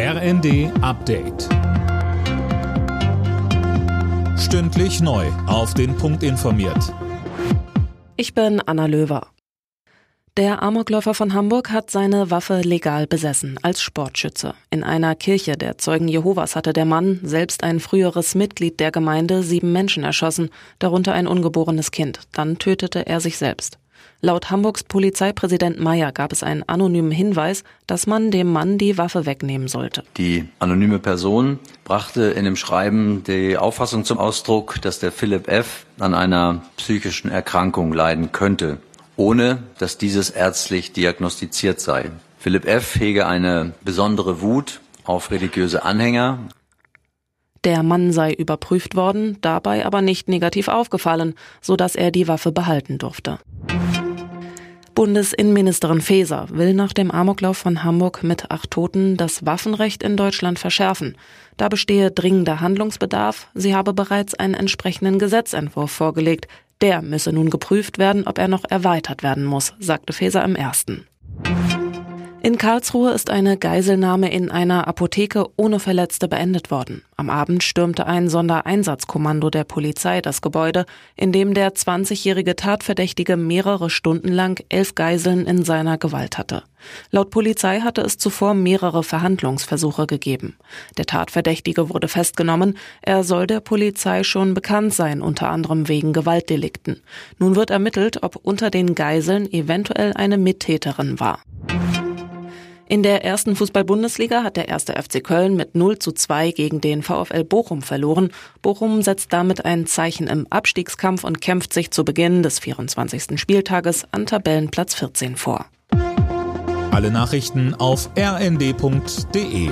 RND Update. Stündlich neu. Auf den Punkt informiert. Ich bin Anna Löwer. Der Amokläufer von Hamburg hat seine Waffe legal besessen, als Sportschütze. In einer Kirche der Zeugen Jehovas hatte der Mann, selbst ein früheres Mitglied der Gemeinde, sieben Menschen erschossen, darunter ein ungeborenes Kind. Dann tötete er sich selbst. Laut Hamburgs Polizeipräsident Meyer gab es einen anonymen Hinweis, dass man dem Mann die Waffe wegnehmen sollte. Die anonyme Person brachte in dem Schreiben die Auffassung zum Ausdruck, dass der Philipp F. an einer psychischen Erkrankung leiden könnte, ohne dass dieses ärztlich diagnostiziert sei. Philipp F. hege eine besondere Wut auf religiöse Anhänger der Mann sei überprüft worden, dabei aber nicht negativ aufgefallen, so dass er die Waffe behalten durfte. Bundesinnenministerin Faeser will nach dem Amoklauf von Hamburg mit acht Toten das Waffenrecht in Deutschland verschärfen. Da bestehe dringender Handlungsbedarf. Sie habe bereits einen entsprechenden Gesetzentwurf vorgelegt. Der müsse nun geprüft werden, ob er noch erweitert werden muss, sagte Faeser im ersten. In Karlsruhe ist eine Geiselnahme in einer Apotheke ohne Verletzte beendet worden. Am Abend stürmte ein Sondereinsatzkommando der Polizei das Gebäude, in dem der 20-jährige Tatverdächtige mehrere Stunden lang elf Geiseln in seiner Gewalt hatte. Laut Polizei hatte es zuvor mehrere Verhandlungsversuche gegeben. Der Tatverdächtige wurde festgenommen. Er soll der Polizei schon bekannt sein, unter anderem wegen Gewaltdelikten. Nun wird ermittelt, ob unter den Geiseln eventuell eine Mittäterin war. In der ersten Fußball-Bundesliga hat der erste FC Köln mit 0 zu 2 gegen den VfL Bochum verloren. Bochum setzt damit ein Zeichen im Abstiegskampf und kämpft sich zu Beginn des 24. Spieltages an Tabellenplatz 14 vor. Alle Nachrichten auf rnd.de